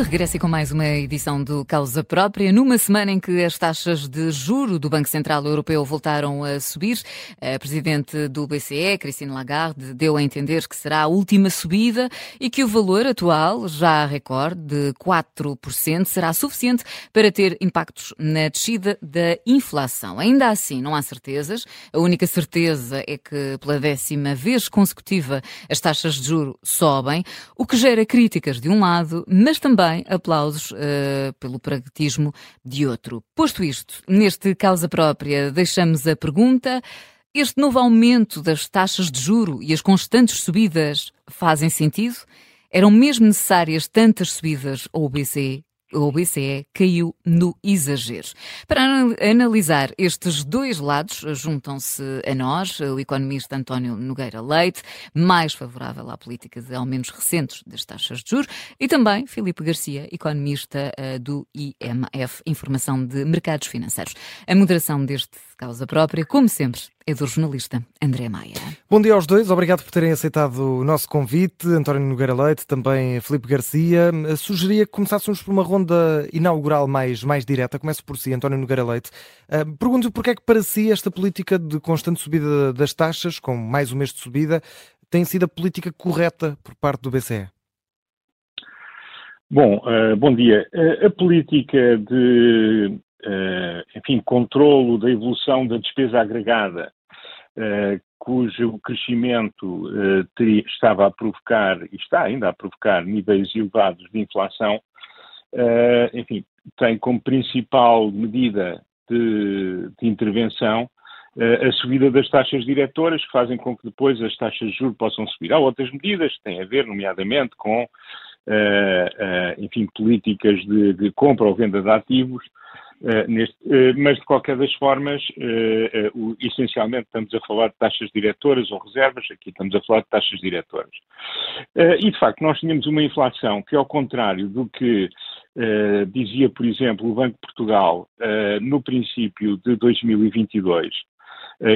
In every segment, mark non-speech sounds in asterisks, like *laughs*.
de regresso e com mais uma edição do Causa Própria, numa semana em que as taxas de juro do Banco Central Europeu voltaram a subir. A presidente do BCE, Christine Lagarde, deu a entender que será a última subida e que o valor atual, já recorde de 4%, será suficiente para ter impactos na descida da inflação. Ainda assim, não há certezas. A única certeza é que, pela décima vez consecutiva, as taxas de juro sobem, o que gera críticas de um lado, mas também aplausos uh, pelo pragmatismo de outro. Posto isto, neste causa própria, deixamos a pergunta. Este novo aumento das taxas de juro e as constantes subidas fazem sentido? Eram mesmo necessárias tantas subidas ao BCE o BCE caiu no exagero. Para analisar estes dois lados, juntam-se a nós o economista António Nogueira Leite, mais favorável à política de aumentos recentes das taxas de juros, e também Filipe Garcia, economista eh, do IMF, Informação de Mercados Financeiros. A moderação deste causa própria, como sempre, é do jornalista André Maia. Bom dia aos dois, obrigado por terem aceitado o nosso convite. António Nogueira Leite, também Filipe Garcia. Sugeria que começássemos por uma ronda inaugural mais, mais direta. Começo por si, António Nogueira Leite. Uh, Pergunto porque é que para si esta política de constante subida das taxas, com mais um mês de subida, tem sido a política correta por parte do BCE? Bom, uh, bom dia. Uh, a política de enfim, controlo da evolução da despesa agregada, uh, cujo crescimento uh, teria, estava a provocar, e está ainda a provocar, níveis elevados de inflação, enfim, tem como principal medida de, de intervenção a subida das taxas diretoras, que fazem com que depois as taxas de juros possam subir. Há outras medidas que têm a ver, nomeadamente, com, enfim, políticas de, de compra ou venda de ativos, Uh, neste, uh, mas, de qualquer das formas, uh, essencialmente estamos a falar de taxas diretoras ou reservas, aqui estamos a falar de taxas diretoras. e, de facto, nós tínhamos uma inflação que, ao contrário do que dizia, por exemplo, o Banco de Portugal no princípio de 2022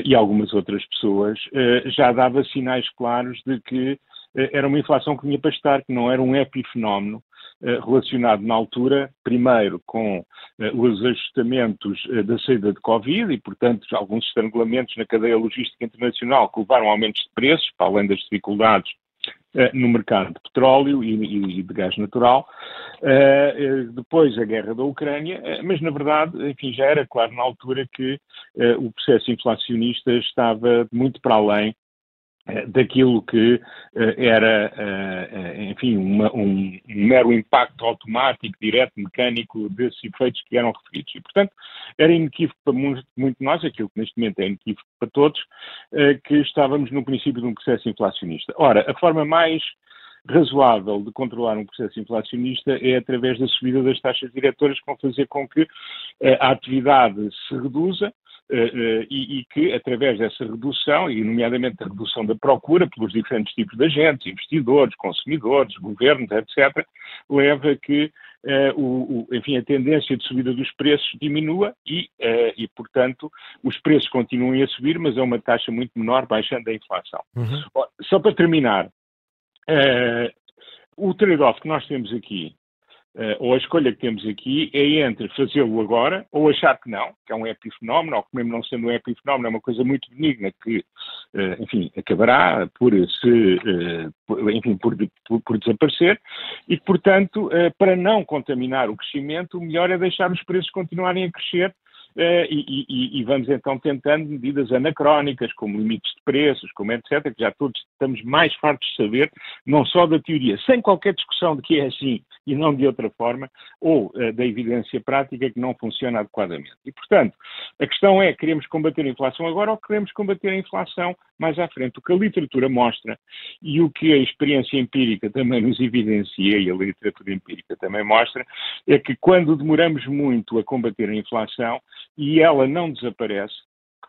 e algumas outras pessoas, já dava sinais claros de que era uma inflação que vinha para estar, que não era um epifenómeno, eh, relacionado na altura, primeiro com uh, os ajustamentos uh, da saída de Covid e, portanto, alguns estrangulamentos na cadeia logística internacional que levaram a aumentos de preços, para além das dificuldades no mercado de petróleo e, de gás natural, depois a guerra da Ucrânia, mas na verdade, enfim, já era claro na altura que o processo inflacionista estava muito para além eh, daquilo que uh, era, uh, enfim, uma, um, mero impacto automático, direto, mecânico desses efeitos que eram referidos. E, portanto, era inequívoco para muito, muito nós, aquilo que neste momento é inequívoco para todos, que estávamos no princípio de um processo inflacionista. Ora, a forma mais razoável de controlar um processo inflacionista é através da subida das taxas diretoras que vão fazer com que a atividade se reduza, eh, eh, e, e, que, através dessa redução, e nomeadamente a redução da procura pelos diferentes tipos de agentes, investidores, consumidores, governos, etc., leva a que Uh, o, o, enfim, a tendência de subida dos preços diminua e, uh, e, portanto, os preços continuem a subir, mas a uma taxa muito menor, baixando a inflação. Uhum. Só para terminar, uh, o trade-off que nós temos aqui Uh, ou a escolha que temos aqui é entre fazê-lo agora ou achar que não, que é um epifenómeno, ou que mesmo não sendo um epifenómeno é uma coisa muito benigna que, uh, enfim, acabará por se, uh, por, enfim, por, por, por, desaparecer e que, portanto, para não contaminar o crescimento, o melhor é deixar os preços continuarem a crescer e, e, e, vamos então tentando medidas anacrónicas, como limites de preços, como etc., que já todos estamos mais fartos de saber, não só da teoria, sem qualquer discussão de que é assim e não de outra forma, ou uh, da evidência prática que não funciona adequadamente. E, portanto, a questão é, queremos combater a inflação agora ou queremos combater a inflação mais à frente? O que a literatura mostra e o que a experiência empírica também nos evidencia, e a literatura empírica também mostra, é que quando demoramos muito a combater a inflação e ela não desaparece,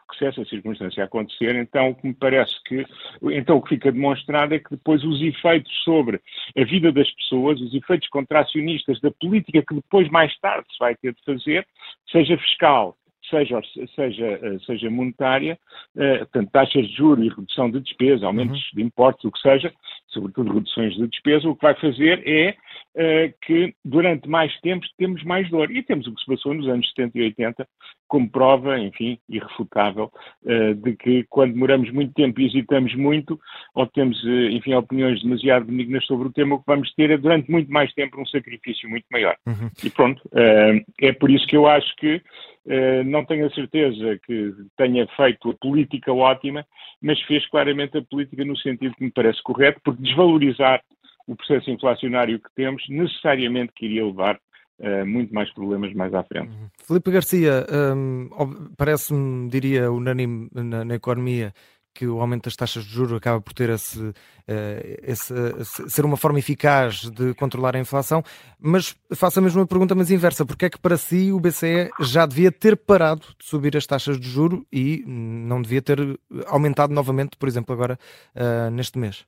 que se essa circunstância acontecer, então o que me parece que, então o que fica demonstrado é que depois os efeitos sobre a vida das pessoas, os efeitos contracionistas da política que depois mais tarde se vai ter de fazer, seja fiscal, seja, seja, seja monetária, portanto, taxas de juros e redução de despesa, aumentos uhum. de impostos, o que seja, sobretudo reduções de despesa, o que vai fazer é que durante mais tempo temos mais dor. E temos o que se passou nos anos 70 e 80 como prova, enfim, irrefutável, de que quando demoramos muito tempo e hesitamos muito, ou temos, enfim, opiniões demasiado benignas sobre o tema, o que vamos ter é durante muito mais tempo um sacrifício muito maior. Uhum. E pronto, é por isso que eu acho que eh, não tenho a certeza que tenha feito a política ótima, mas fez claramente a política no sentido que me parece correto, porque desvalorizar o processo inflacionário que temos necessariamente que iria levar Uh, muito mais problemas mais à frente. Uhum. Felipe Garcia, um, parece-me, diria, unânime na, na, economia que o aumento das taxas de juros acaba por ter esse, eh, esse, ser uma forma eficaz de controlar a inflação, mas faço a mesma pergunta, mas inversa. Porque é que para si o BCE já devia ter parado de subir as taxas de juro e não devia ter aumentado novamente, por exemplo, agora uh, neste mês?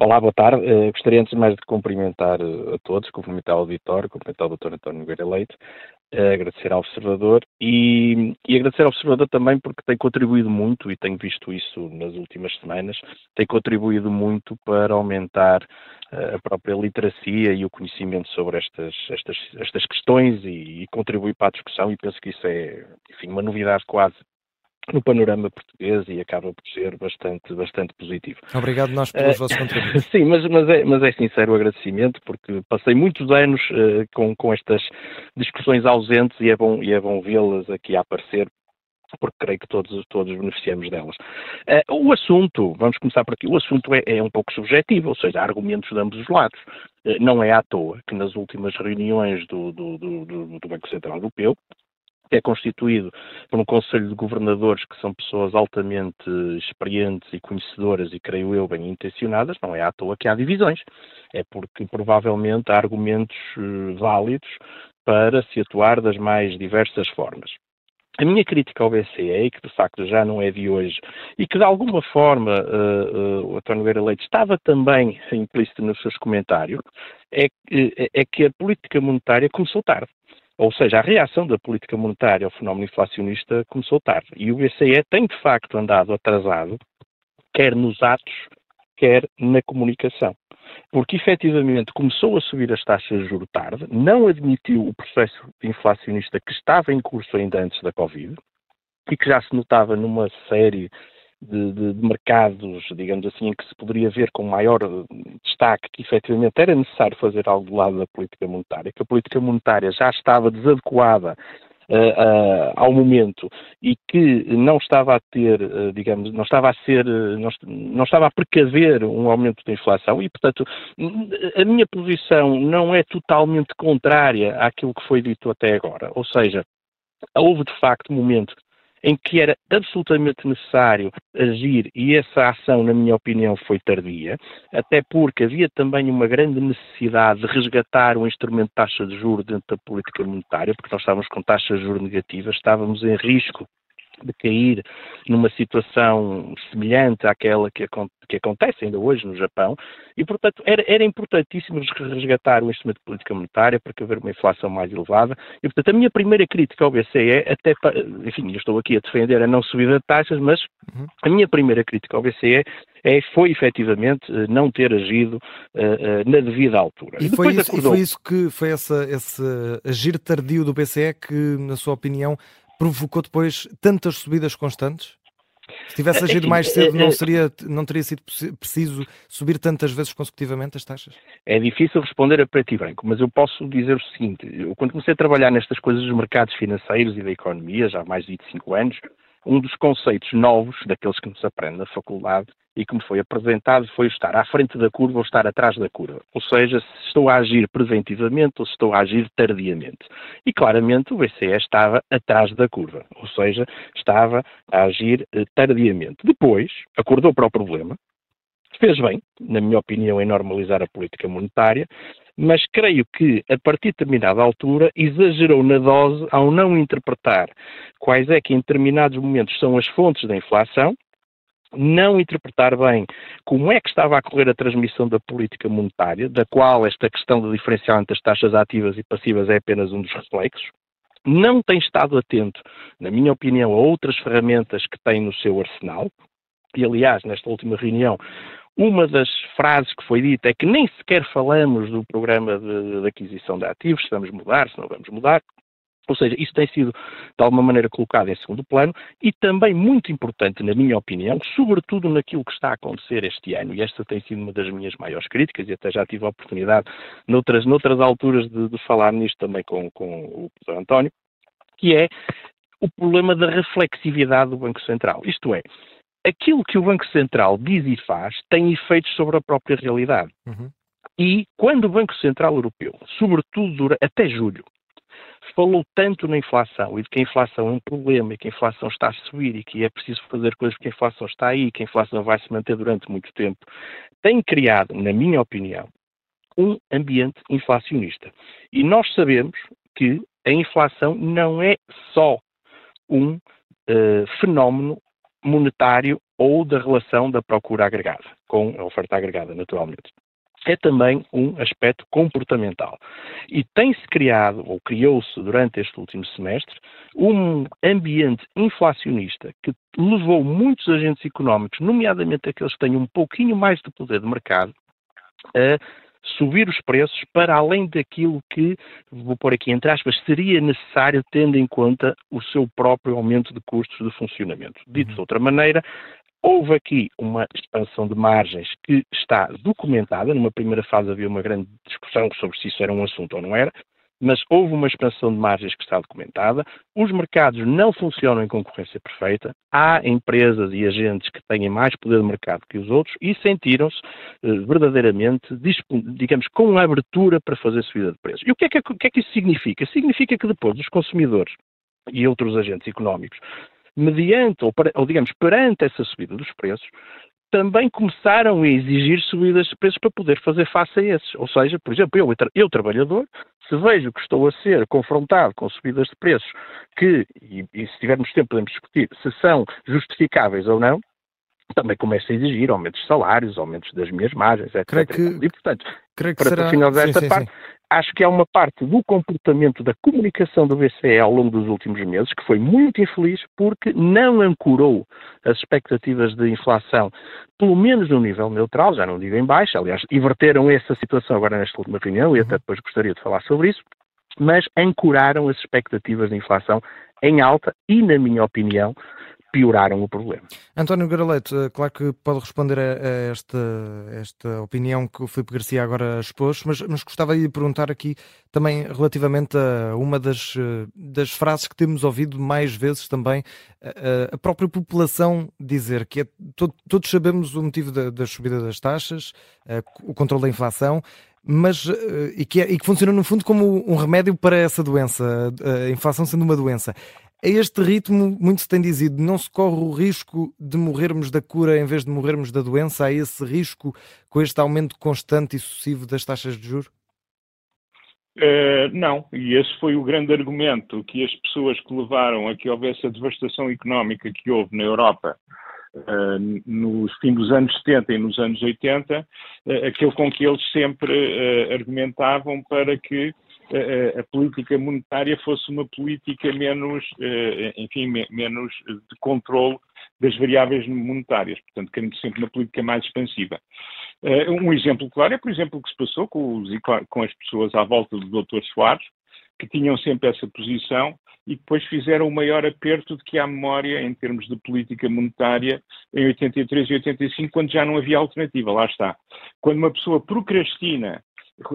Olá, boa tarde. Uh, gostaria antes de mais de cumprimentar a todos, cumprimentar o auditório, cumprimentar o Dr. António Nogueira Leite, agradecer ao Observador e, e, agradecer ao Observador também porque tem contribuído muito, e tenho visto isso nas últimas semanas, tem contribuído muito para aumentar uh, a própria literacia e o conhecimento sobre estas, estas, estas questões e, e para a discussão e penso que isso é, enfim, uma novidade quase no panorama português e acaba por ser bastante, bastante positivo. Obrigado nós pelos uh, vossos *laughs* contributos. Sim, mas, mas, é, mas é sincero o agradecimento porque passei muitos anos uh, com, com estas discussões ausentes e é bom, e é bom vê-las aqui a aparecer porque creio que todos, todos beneficiamos delas. Uh, o assunto, vamos começar por aqui, o assunto é, é, um pouco subjetivo, ou seja, há argumentos de ambos os lados. Uh, não é à toa que nas últimas reuniões do, do, do, do Banco Central Europeu, é constituído por um Conselho de Governadores que são pessoas altamente experientes e conhecedoras e, creio eu, bem intencionadas, não é à toa que há divisões. É porque provavelmente há argumentos uh, válidos para se atuar das mais diversas formas. A minha crítica ao BCE, que de facto já não é de hoje, e que de alguma forma uh, uh, o António Nogueira Leite estava também implícito nos seus comentários, é, é que a política monetária começou tarde. Ou seja, a reação da política monetária ao fenómeno inflacionista começou tarde. E o BCE tem, de facto, andado atrasado, quer nos atos, quer na comunicação. Porque, efetivamente, começou a subir as taxas de juros tarde, não admitiu o processo inflacionista que estava em curso ainda antes da Covid e que já se notava numa série de, de, de, mercados, digamos assim, em que se poderia ver com maior destaque que efetivamente era necessário fazer algo do lado da política monetária, que a política monetária já estava desadequada Uh, uh, ao momento e que não estava a ter, uh, digamos, não estava a ser, não, não, estava a precaver um aumento da inflação e, portanto, a minha posição não é totalmente contrária àquilo que foi dito até agora. Ou seja, houve de facto um momento em que era absolutamente necessário agir e essa ação, na minha opinião, foi tardia, até porque havia também uma grande necessidade de resgatar o instrumento de taxa de juros dentro da política monetária, porque nós estávamos com taxas de juros negativas, estávamos em risco de cair numa situação semelhante àquela que, que, acontece ainda hoje no Japão, e, portanto, era, era importantíssimo resgatar o instrumento de política monetária para que haver uma inflação mais elevada, e, portanto, a minha primeira crítica ao BCE, até, para, enfim, eu estou aqui a defender a não subida de taxas, mas uhum. a minha primeira crítica ao BCE é, foi efetivamente eh, não ter agido uh, uh, na devida altura. E, e foi, isso, acordou... e foi isso que foi essa, esse agir tardio do BCE que, na sua opinião, provocou depois tantas subidas constantes? Se tivesse agido *laughs* mais cedo, não, seria, não teria sido preciso subir tantas vezes consecutivamente as taxas? É difícil responder a preto e branco, mas eu posso dizer o seguinte: eu, quando comecei a trabalhar nestas coisas dos mercados financeiros e da economia, já há mais de 25 anos, um dos conceitos novos, daqueles que nos aprende na faculdade, e que me foi apresentado foi estar à frente da curva ou estar atrás da curva. Ou seja, se estou a agir preventivamente ou se estou a agir tardiamente. E claramente o BCE estava atrás da curva, ou seja, estava a agir eh, tardiamente. Depois, acordou para o problema, fez bem, na minha opinião, em normalizar a política monetária, mas creio que, a partir de determinada altura, exagerou na dose ao não interpretar quais é que em determinados momentos são as fontes da inflação, não interpretar bem como é que estava a correr a transmissão da política monetária, da qual esta questão do diferencial entre as taxas ativas e passivas é apenas um dos reflexos, não tem estado atento, na minha opinião, a outras ferramentas que tem no seu arsenal. E, aliás, nesta última reunião, uma das frases que foi dita é que nem sequer falamos do programa de, de aquisição de ativos, se vamos mudar, se não vamos mudar. Ou seja, isso tem sido de alguma maneira colocado em segundo plano e também muito importante, na minha opinião, sobretudo naquilo que está a acontecer este ano, e esta tem sido uma das minhas maiores críticas, e até já tive a oportunidade, noutras, noutras alturas, de, de falar nisto também com, com o professor António, que é o problema da reflexividade do Banco Central. Isto é, aquilo que o Banco Central diz e faz tem efeitos sobre a própria realidade. Uhum. E quando o Banco Central Europeu, sobretudo até julho, falou tanto na inflação e de que a inflação é um problema e que a inflação está a subir e que é preciso fazer coisas porque a inflação está aí e que a inflação vai se manter durante muito tempo, tem criado, na minha opinião, um ambiente inflacionista. E nós sabemos que a inflação não é só um uh, fenómeno monetário ou da relação da procura agregada com a oferta agregada, naturalmente é também um aspecto comportamental. E tem-se criado, ou criou-se durante este último semestre, um ambiente inflacionista que levou muitos agentes económicos, nomeadamente aqueles que têm um pouquinho mais de poder de mercado, a subir os preços para além daquilo que, vou pôr aqui entre aspas, seria necessário tendo em conta o seu próprio aumento de custos de funcionamento. Dito de outra maneira, Houve aqui uma expansão de margens que está documentada. Numa primeira fase havia uma grande discussão sobre se isso era um assunto ou não era, mas houve uma expansão de margens que está documentada. Os mercados não funcionam em concorrência perfeita. Há empresas e agentes que têm mais poder de mercado que os outros e sentiram-se eh, verdadeiramente, digamos, com abertura para fazer subida de preços. E o que, é que, que é que isso significa? Significa que depois os consumidores e outros agentes económicos mediante, ou, ou digamos, perante essa subida dos preços, também começaram a exigir subidas de preços para poder fazer face a esses. Ou seja, por exemplo, eu, eu trabalhador, se vejo que estou a ser confrontado com subidas de preços que, e, e se tivermos tempo podemos discutir, se são justificáveis ou não, também começo a exigir aumentos de salários, aumentos das minhas margens, etc. Que, e, portanto, para será... finalizar sim, esta sim, parte, sim acho que há uma parte do comportamento da comunicação do BCE ao longo dos últimos meses que foi muito infeliz porque não ancorou as expectativas de inflação, pelo menos no nível neutral, já não digo em baixo, aliás, inverteram essa situação agora nesta última reunião e até uhum. depois gostaria de falar sobre isso, mas ancoraram as expectativas de inflação em alta e, na minha opinião, pioraram o problema. António Garaleto, eh, claro que pode responder a, esta, esta opinião que o Filipe Garcia agora expôs, mas, mas gostava de perguntar aqui também relativamente a uma das, eh, das frases que temos ouvido mais vezes também, a, a própria população dizer que é, todo, todos sabemos o motivo da, da subida das taxas, eh, o controle da inflação, mas e que, é, e que funciona no fundo como um remédio para essa doença, a inflação sendo uma doença. A este ritmo, muito se tem dizido, não se corre o risco de morrermos da cura em vez de morrermos da doença? Há esse risco com este aumento constante e sucessivo das taxas de juros? Uh, não, e esse foi o grande argumento que as pessoas que levaram a que houvesse a devastação económica que houve na Europa uh, nos fim dos anos 70 e nos anos 80, uh, aquele com que eles sempre argumentavam para que a, a, política monetária fosse uma política menos, eh, enfim, menos de controle das variáveis monetárias, portanto, querendo sempre uma política mais expansiva. Eh, um exemplo claro é, por exemplo, o que se passou com, os, com as pessoas à volta do Dr. Soares, que tinham sempre essa posição e depois fizeram o maior aperto de que há memória em termos de política monetária em 83 e 85, quando já não havia alternativa. Lá está. Quando uma pessoa procrastina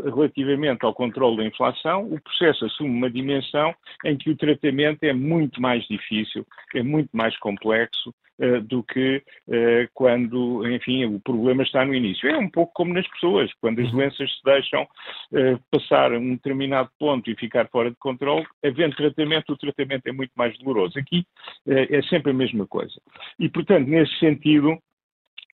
relativamente ao controle da inflação, o processo assume uma dimensão em que o tratamento é muito mais difícil, é muito mais complexo uh, do que uh, quando, enfim, o problema está no início. É um pouco como nas pessoas, quando as uhum. doenças se deixam uh, passar um determinado ponto e ficar fora de controle, havendo tratamento, o tratamento é muito mais doloroso. Aqui é sempre a mesma coisa. E, portanto, nesse sentido,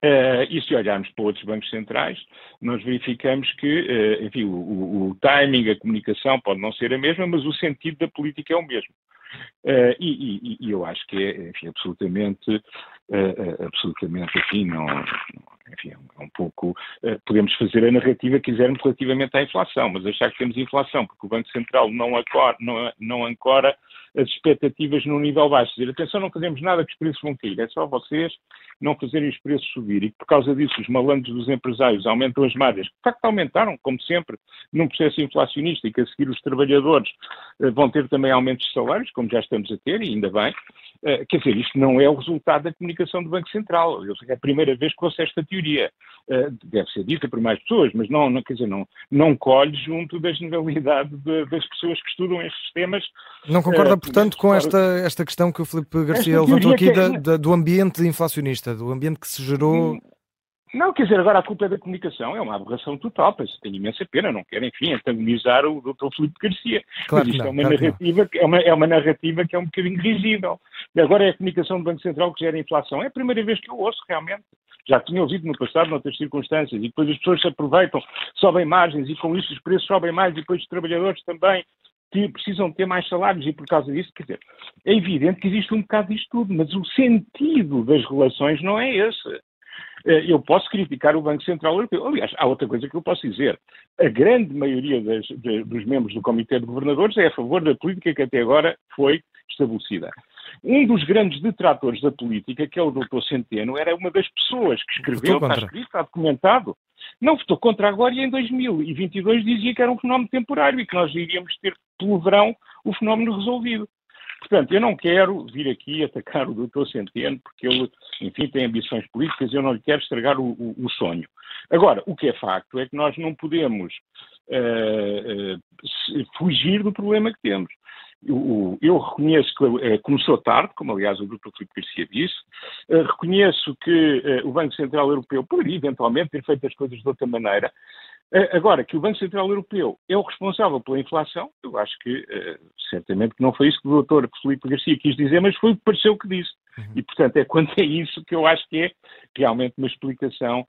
Uh, e se olharmos para outros bancos centrais, nós verificamos que, uh, enfim, o, o, o, timing, a comunicação pode não ser a mesma, mas o sentido da política é o mesmo. Uh, e, e, e, eu acho que é, enfim, absolutamente, absolutamente, enfim, não, enfim, é um pouco, uh, podemos fazer a narrativa que quisermos relativamente à inflação, mas achar que temos inflação porque o Banco Central não, acora, não, não ancora as expectativas num nível baixo. Dizer, atenção, não fazemos nada que os preços vão cair, é só vocês não fazerem os preços subir e por causa disso os malandros dos empresários aumentam as margens, de facto aumentaram, como sempre, num processo inflacionista e que a seguir os trabalhadores uh, vão ter também aumentos de salários, como já estamos a ter, e ainda bem. Uh, quer dizer, isto não é o resultado da comunicação do Banco Central. É a primeira vez que ouço esta teoria. Uh, deve ser dita por mais pessoas, mas não, não, quer dizer, não, não colhe junto da generalidade de, das pessoas que estudam estes temas. Não concorda, portanto, com esta, esta questão que o Filipe Garcia levantou aqui da, da, do ambiente inflacionista, do ambiente que se gerou. Hum, não, quer dizer, agora a culpa é da comunicação, é uma aberração total, penso, tenho imensa pena, não quero, enfim, antagonizar o Dr. Filipe Garcia. Claro isto não, é, uma claro narrativa, é, uma, é uma narrativa que é um bocadinho risível. Agora é a comunicação do Banco Central que gera inflação. É a primeira vez que eu ouço, realmente. Já tinha ouvido no passado, noutras circunstâncias, e depois as pessoas se aproveitam, sobem margens, e com isso os preços sobem mais, e depois os trabalhadores também que precisam ter mais salários e por causa disso, quer dizer, é evidente que existe um bocado disto tudo, mas o sentido das relações não é esse. Eh, eu posso criticar o Banco Central Europeu. Aliás, há outra coisa que eu posso dizer. A grande maioria das, de, dos membros do Comitê de Governadores é a favor da política que até agora foi estabelecida. Um dos grandes detratores da política, que é o Dr. Centeno, era uma das pessoas que escreveu, está escrito, está documentado, não votou contra agora e em 2022 dizia que era um fenómeno temporário e que nós iríamos ter pelo verão o fenómeno resolvido. Portanto, eu não quero vir aqui atacar o doutor Centeno, porque ele, enfim, tem ambições políticas e eu não lhe quero estragar o, o, o sonho. Agora, o que é facto é que nós não podemos uh, uh, fugir do problema que temos. Eu, eu reconheço que uh, começou tarde, como aliás o Dr. Filipe Garcia disse, reconheço que o Banco Central Europeu poderia eventualmente ter feito as coisas de outra maneira, eh, agora, que o Banco Central Europeu é o responsável pela inflação, eu acho que uh, certamente que não foi isso que o doutor Felipe Garcia quis dizer, mas foi o que pareceu que disse. Uhum. E, portanto, é quanto a isso que eu acho que é realmente uma explicação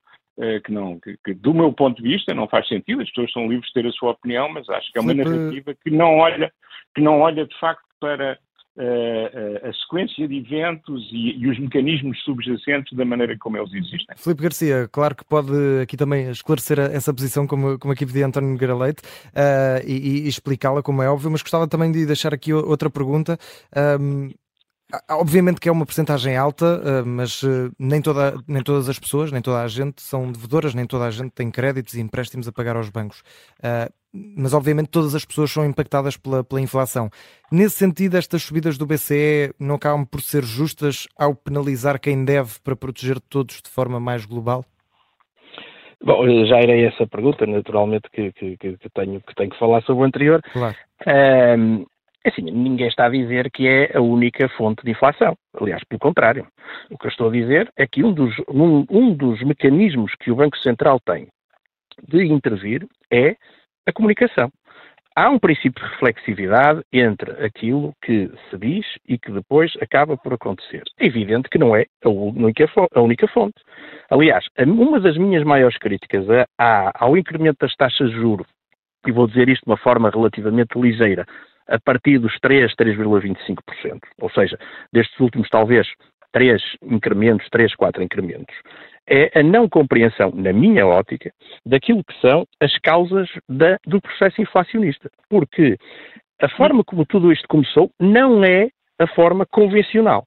que, não, que, que, do meu ponto de vista, não faz sentido. As pessoas são livres de ter a sua opinião, mas acho que é uma Felipe... narrativa que não olha, que não olha de facto para a, a sequência de eventos e, e, os mecanismos subjacentes da maneira como eles existem. Filipe Garcia, claro que pode aqui também esclarecer essa posição, como, como aqui pedia António Nogueira Leite, uh, e, e explicá-la, como é óbvio, mas gostava também de deixar aqui outra pergunta. Um, Obviamente que é uma porcentagem alta, mas nem, toda, nem todas as pessoas, nem toda a gente são devedoras, nem toda a gente tem créditos e empréstimos a pagar aos bancos mas obviamente todas as pessoas são impactadas pela, pela inflação. Nesse sentido, estas subidas do BCE não acabam por ser justas ao penalizar quem deve para proteger todos de forma mais global? Bom, já era essa pergunta, naturalmente, que, que, que, tenho, que tenho que falar sobre o anterior. Claro. Um, assim, ninguém está a dizer que é a única fonte de inflação. Aliás, pelo contrário. O que eu estou a dizer é que um dos, um, um dos mecanismos que o Banco Central tem de intervir é a comunicação. Há um princípio de reflexividade entre aquilo que se diz e que depois acaba por acontecer. É evidente que não é a única, a única fonte. Aliás, uma das minhas maiores críticas ao incremento das taxas de juros, e vou dizer isto de uma forma relativamente ligeira, a partir dos 3, 3,25%, ou seja, destes últimos talvez três incrementos, três, quatro incrementos, é a não compreensão, na minha ótica, daquilo que são as causas da, do processo inflacionista. Porque a forma como tudo isto começou não é a forma convencional.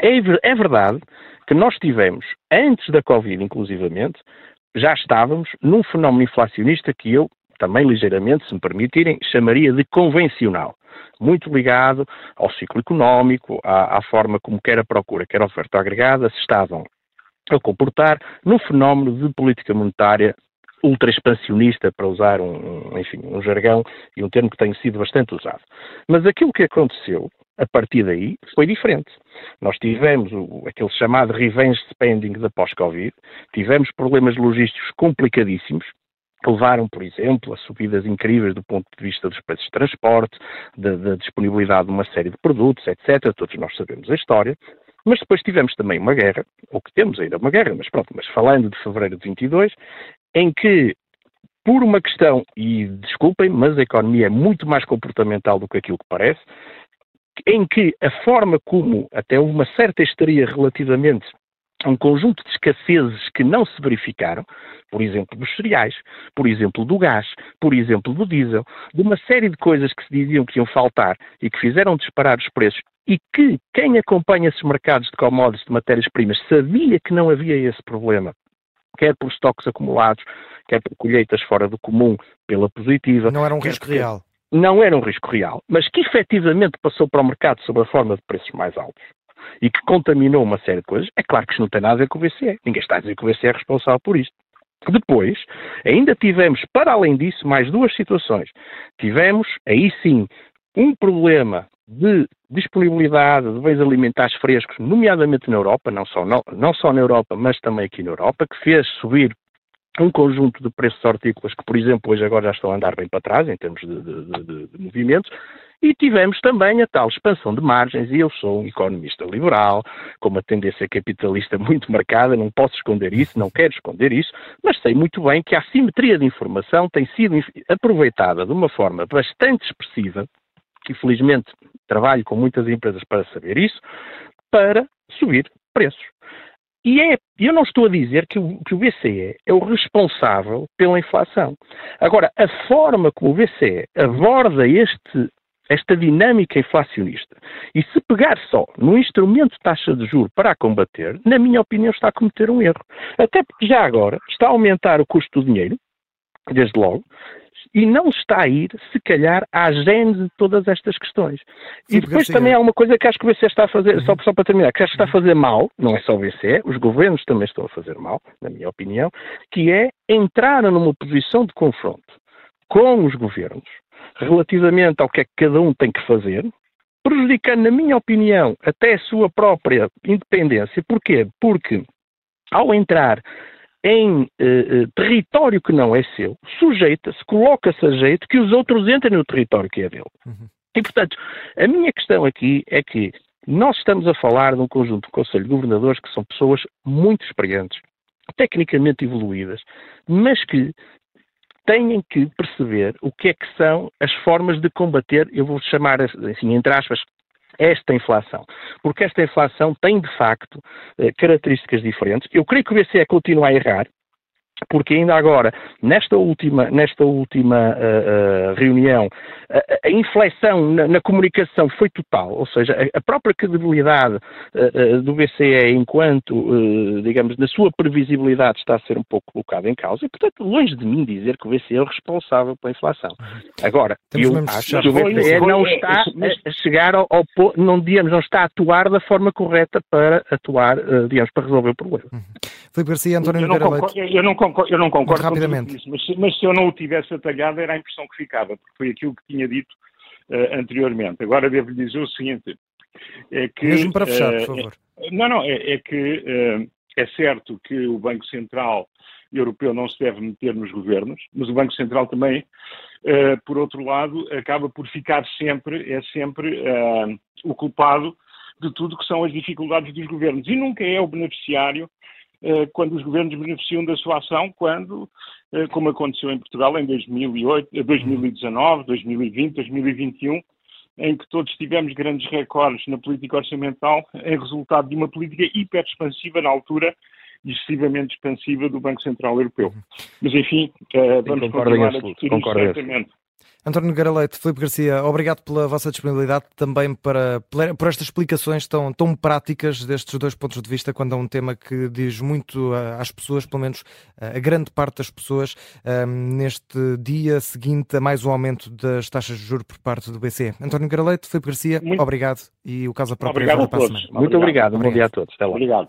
É, é verdade que nós tivemos, antes da Covid inclusivamente, já estávamos num fenómeno inflacionista que eu, também ligeiramente, se me permitirem, chamaria de convencional. Muito ligado ao ciclo económico, à, à forma como quer a procura, quer a oferta agregada, se estavam a comportar num fenómeno de política monetária ultra expansionista, para usar um, enfim, um jargão e um termo que tem sido bastante usado. Mas aquilo que aconteceu a partir daí foi diferente. Nós tivemos o, aquele chamado revenge spending da pós-Covid, tivemos problemas logísticos complicadíssimos, que levaram, por exemplo, a subidas incríveis do ponto de vista dos preços de transporte, da disponibilidade de uma série de produtos, etc. Todos nós sabemos a história. Mas depois tivemos também uma guerra, ou que temos ainda uma guerra, mas pronto, mas falando de fevereiro de 22, em que, por uma questão, e desculpem, mas a economia é muito mais comportamental do que aquilo que parece, em que a forma como até uma certa histeria relativamente um conjunto de escassezes que não se verificaram, por exemplo, dos cereais, por exemplo, do gás, por exemplo, do diesel, de uma série de coisas que se diziam que iam faltar e que fizeram disparar os preços e que quem acompanha esses mercados de commodities, de matérias-primas, sabia que não havia esse problema, quer por estoques acumulados, quer por colheitas fora do comum, pela positiva. Não era um risco real. Não era um risco real, mas que efetivamente passou para o mercado sob a forma de preços mais altos e que contaminou uma série de coisas, é claro que isto não tem nada a ver com o BCE. Ninguém está a dizer que o BCE é responsável por isto. Depois, ainda tivemos, para além disso, mais duas situações. Tivemos, aí sim, um problema de disponibilidade de bens alimentares frescos, nomeadamente na Europa, não só, não, não só na Europa, mas também aqui na Europa, que fez subir um conjunto de preços hortícolas que, por exemplo, hoje agora já estão a andar bem para trás em termos de, de, de, de movimentos, e tivemos também a tal expansão de margens, e eu sou um economista liberal, com uma tendência capitalista *laughs* muito marcada, não posso esconder isso, não quero esconder isso, mas sei muito bem que a assimetria de informação tem sido aproveitada de uma forma bastante expressiva, que felizmente trabalho com muitas empresas para saber isso, para subir preços. E é, eu não estou a dizer que o, que o BCE é o responsável pela inflação. Agora, a forma como o BCE aborda este esta dinâmica inflacionista e se pegar só no instrumento de taxa de juro para a combater, na minha opinião está a cometer um erro. Até porque já agora está a aumentar o custo do dinheiro, desde logo, e não está a ir, se calhar, à gênese de todas estas questões. Sim, e depois também há uma coisa que acho que o BCE está a fazer, uhum. só, só, para terminar, que acho que está a fazer mal, não é só o BCE, os governos também estão a fazer mal, na minha opinião, que é entrar numa posição de confronto com os governos relativamente ao que é que cada um tem que fazer, prejudicando, na minha opinião, até a sua própria independência. Porquê? Porque ao entrar em eh, eh território que não é seu, sujeita-se, coloca-se a jeito que os outros entrem no território que é dele. Uhum. E, portanto, a minha questão aqui é que nós estamos a falar de um conjunto de Conselho de Governadores que são pessoas muito experientes, tecnicamente evoluídas, mas que têm que perceber o que é que são as formas de combater, eu vou chamar assim, entre aspas, esta inflação. Porque esta inflação tem, de facto, eh, características diferentes. Eu creio que o BCE continua a errar, porque ainda agora, nesta última, nesta última uh, uh, reunião, a, a inflexão na, na, comunicação foi total, ou seja, a, a própria credibilidade uh, do BCE enquanto, digamos, na sua previsibilidade está a ser um pouco colocada em causa e, portanto, longe de mim dizer que o BCE é o responsável pela inflação. Agora, Temos eu acho que o BCE não está a chegar ao, ao não, digamos, não está a atuar da forma correta para atuar, digamos, para resolver o problema. Uhum. Filipe Garcia, António eu não, concordo, eu não concordo, eu não concordo rapidamente. Isso, mas, mas, se eu não o tivesse atalhado era a impressão que ficava, porque foi aquilo que tinha dito uh, anteriormente. Agora devo lhe dizer o seguinte, é que... Mesmo para fechar, uh, por favor. É, não, não, é, é que é certo que o Banco Central Europeu não se deve meter nos governos, mas o Banco Central também, por outro lado, acaba por ficar sempre, é sempre o culpado de tudo que são as dificuldades dos governos e nunca é o beneficiário quando os governos beneficiam da sua ação, quando, eh, como aconteceu em Portugal em 2008, 2019, 2020, 2021, em que todos tivemos grandes recordes na política orçamental em resultado de uma política hiper expansiva na altura excessivamente expansiva do Banco Central Europeu. Uhum. Mas enfim, uh, vamos continuar a discutir isso certamente. António Nogueira Leite, Filipe Garcia, obrigado pela vossa disponibilidade, também para, por estas explicações tão, tão práticas destes dois pontos de vista, quando é um tema que diz muito às pessoas, pelo menos a grande parte das pessoas, neste dia seguinte a mais um aumento das taxas de juros por parte do BCE. António Nogueira Leite, Filipe Garcia, muito... obrigado e o caso próprio obrigado a todos. Muito obrigado, obrigado. bom dia a todos. Até lá. Obrigado.